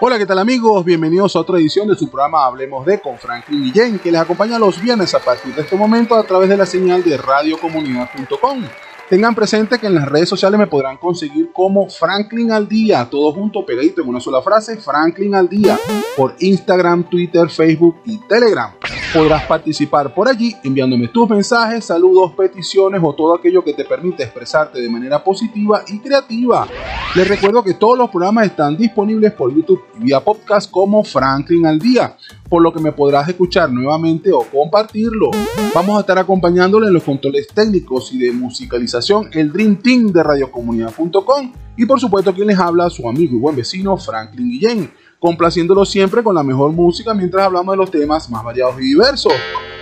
Hola, ¿qué tal amigos? Bienvenidos a otra edición de su programa Hablemos de con Franklin Guillén, que les acompaña los viernes a partir de este momento a través de la señal de radiocomunidad.com. Tengan presente que en las redes sociales me podrán conseguir como Franklin al día, todo junto, pegadito en una sola frase, Franklin al día, por Instagram, Twitter, Facebook y Telegram. Podrás participar por allí enviándome tus mensajes, saludos, peticiones o todo aquello que te permite expresarte de manera positiva y creativa. Les recuerdo que todos los programas están disponibles por YouTube y vía podcast como Franklin al día por lo que me podrás escuchar nuevamente o compartirlo. Vamos a estar acompañándole en los controles técnicos y de musicalización el Dream Team de radiocomunidad.com y por supuesto quien les habla su amigo y buen vecino Franklin Guillén, complaciéndolo siempre con la mejor música mientras hablamos de los temas más variados y diversos.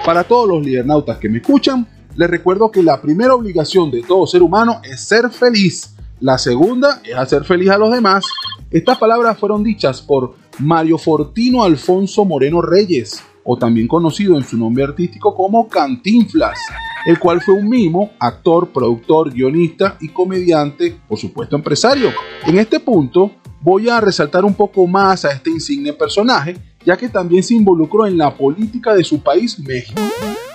Para todos los lidernautas que me escuchan, les recuerdo que la primera obligación de todo ser humano es ser feliz. La segunda es hacer feliz a los demás. Estas palabras fueron dichas por Mario Fortino Alfonso Moreno Reyes, o también conocido en su nombre artístico como Cantinflas, el cual fue un mimo, actor, productor, guionista y comediante, por supuesto empresario. En este punto voy a resaltar un poco más a este insigne personaje, ya que también se involucró en la política de su país, México.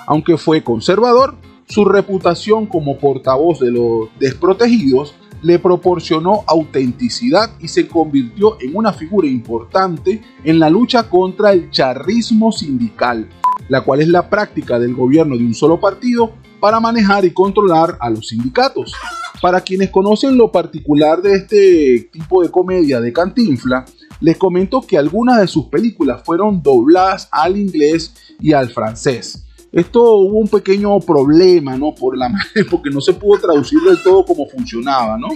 Aunque fue conservador, su reputación como portavoz de los desprotegidos le proporcionó autenticidad y se convirtió en una figura importante en la lucha contra el charrismo sindical, la cual es la práctica del gobierno de un solo partido para manejar y controlar a los sindicatos. Para quienes conocen lo particular de este tipo de comedia de Cantinfla, les comento que algunas de sus películas fueron dobladas al inglés y al francés esto hubo un pequeño problema, ¿no? Por la porque no se pudo traducir del todo como funcionaba, ¿no?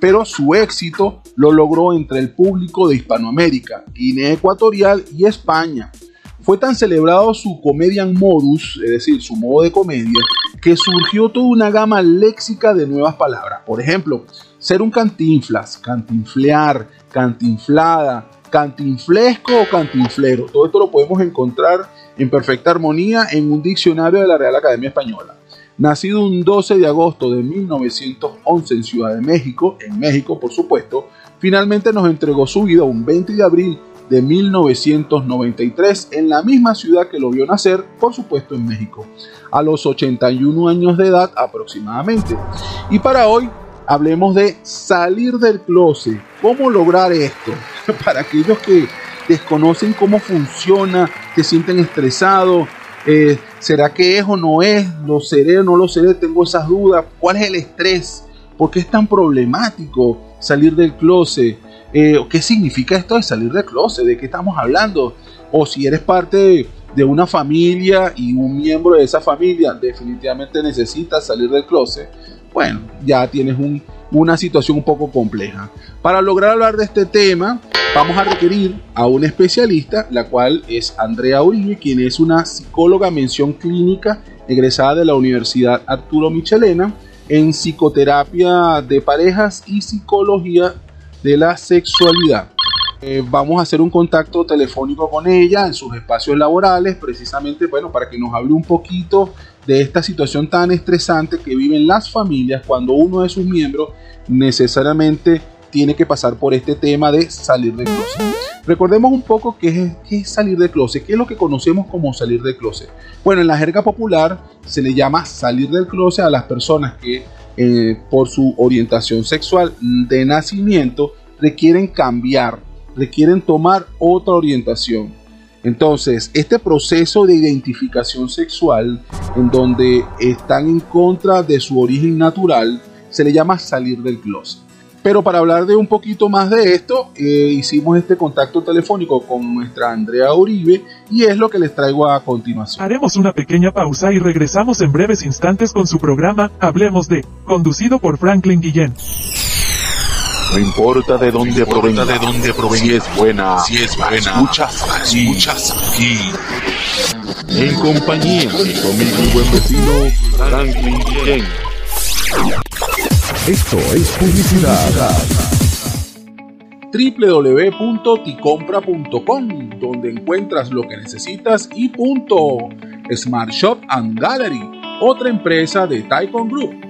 Pero su éxito lo logró entre el público de Hispanoamérica, Guinea Ecuatorial y España. Fue tan celebrado su comedian modus, es decir, su modo de comedia, que surgió toda una gama léxica de nuevas palabras. Por ejemplo, ser un cantinflas, cantinflear, cantinflada, cantinflesco o cantinflero. Todo esto lo podemos encontrar en perfecta armonía en un diccionario de la Real Academia Española. Nacido un 12 de agosto de 1911 en Ciudad de México, en México por supuesto, finalmente nos entregó su vida un 20 de abril de 1993 en la misma ciudad que lo vio nacer, por supuesto en México, a los 81 años de edad aproximadamente. Y para hoy hablemos de salir del closet, cómo lograr esto, para aquellos que desconocen cómo funciona, se sienten estresados, eh, ¿será que es o no es? ¿Lo seré o no lo seré? Tengo esas dudas. ¿Cuál es el estrés? ¿Por qué es tan problemático salir del closet? Eh, ¿Qué significa esto de salir del closet? ¿De qué estamos hablando? O si eres parte de una familia y un miembro de esa familia definitivamente necesita salir del closet, bueno, ya tienes una situación un poco compleja. Para lograr hablar de este tema, vamos a requerir a un especialista, la cual es Andrea Uribe, quien es una psicóloga mención clínica egresada de la Universidad Arturo Michelena en psicoterapia de parejas y psicología de la sexualidad. Eh, vamos a hacer un contacto telefónico con ella en sus espacios laborales, precisamente bueno, para que nos hable un poquito de esta situación tan estresante que viven las familias cuando uno de sus miembros necesariamente tiene que pasar por este tema de salir de closet. Recordemos un poco qué es, salir de closet, qué es lo que conocemos como salir de closet. Bueno, en la jerga popular se le llama salir del closet a las personas que eh, por su orientación sexual de nacimiento requieren cambiar, requieren tomar otra orientación. Entonces, este proceso de identificación sexual, en donde están en contra de su origen natural, se le llama salir del closet. Pero para hablar de un poquito más de esto, eh, hicimos este contacto telefónico con nuestra Andrea Uribe y es lo que les traigo a continuación. Haremos una pequeña pausa y regresamos en breves instantes con su programa Hablemos de, conducido por Franklin Guillén. No importa de dónde provenga, de dónde provenga, si es buena, si es buena, escuchas aquí, escuchas aquí. En compañía de mi buen vecino Franklin Guillén. Esto es publicidad. www.ticompra.com, donde encuentras lo que necesitas y punto. Smart Shop and Gallery, otra empresa de Taikon Group.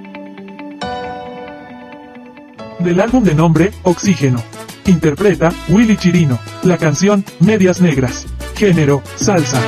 Del álbum de nombre Oxígeno. Interpreta Willy Chirino. La canción Medias Negras. Género salsa.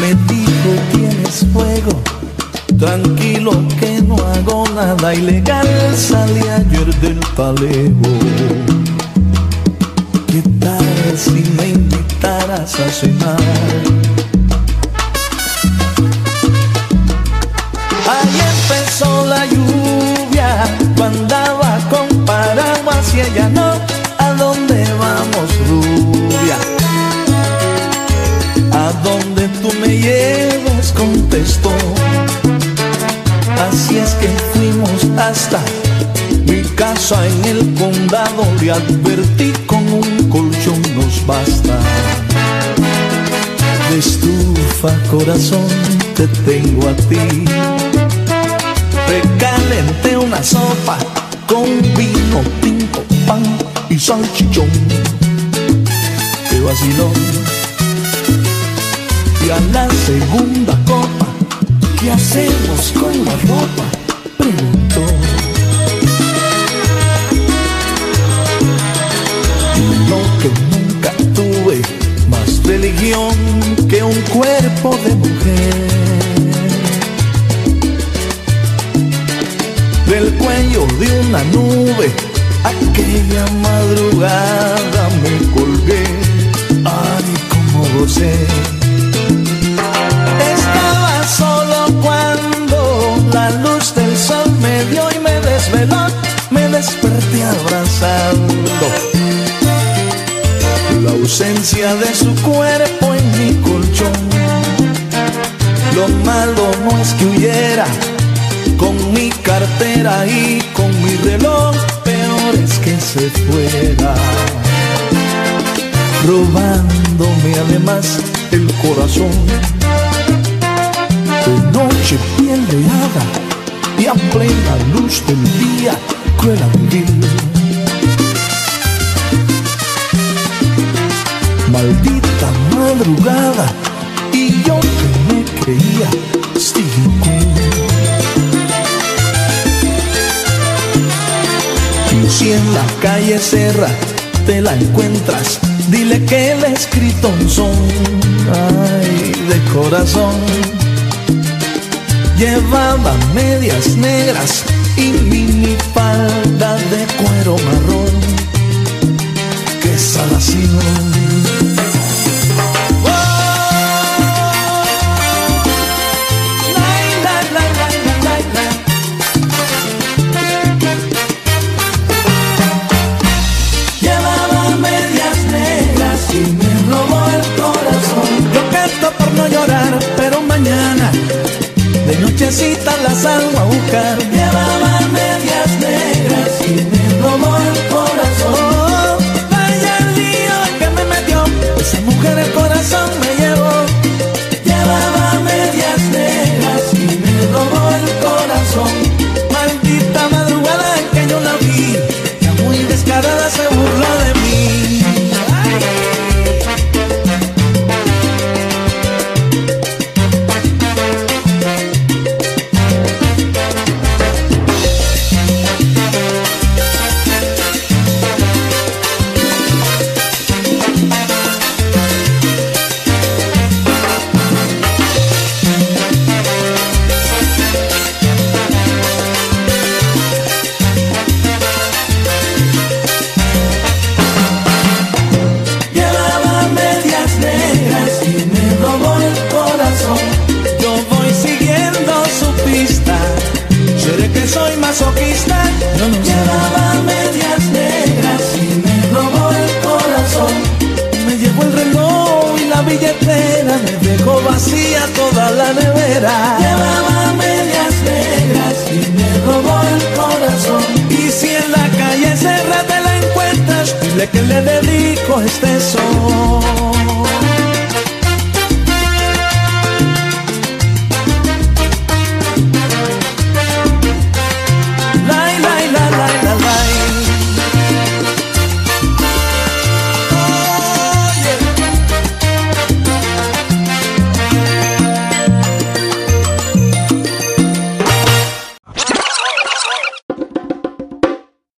Me dijo tienes fuego, tranquilo que no hago nada ilegal, salí ayer del palejo. ¿Qué tal si me invitaras a cenar? Hasta mi casa en el condado. Le advertí con un colchón nos basta. De estufa, corazón, te tengo a ti. Recalenté una sopa con vino tinto, pan y salchichón. Qué vacilón. Y a la segunda copa, ¿qué hacemos con la ropa? Preguntó. Y lo que nunca tuve, más religión que un cuerpo de mujer. Me desperté abrazando la ausencia de su cuerpo en mi colchón. Lo malo no es que huyera con mi cartera y con mi reloj, peor es que se fuera, robándome además el corazón. De noche piel de hada y a plena luz del día, cruel vivir. Maldita madrugada y yo que me creía Stephen King. Si en la calle Serra te la encuentras, dile que le he escrito un son, ay, de corazón. Llevaba medias negras y mini me dejó vacía toda la nevera. Llevaba medias negras y me robó el corazón. Y si en la calle cerrada la encuentras, dile que le dedico este son.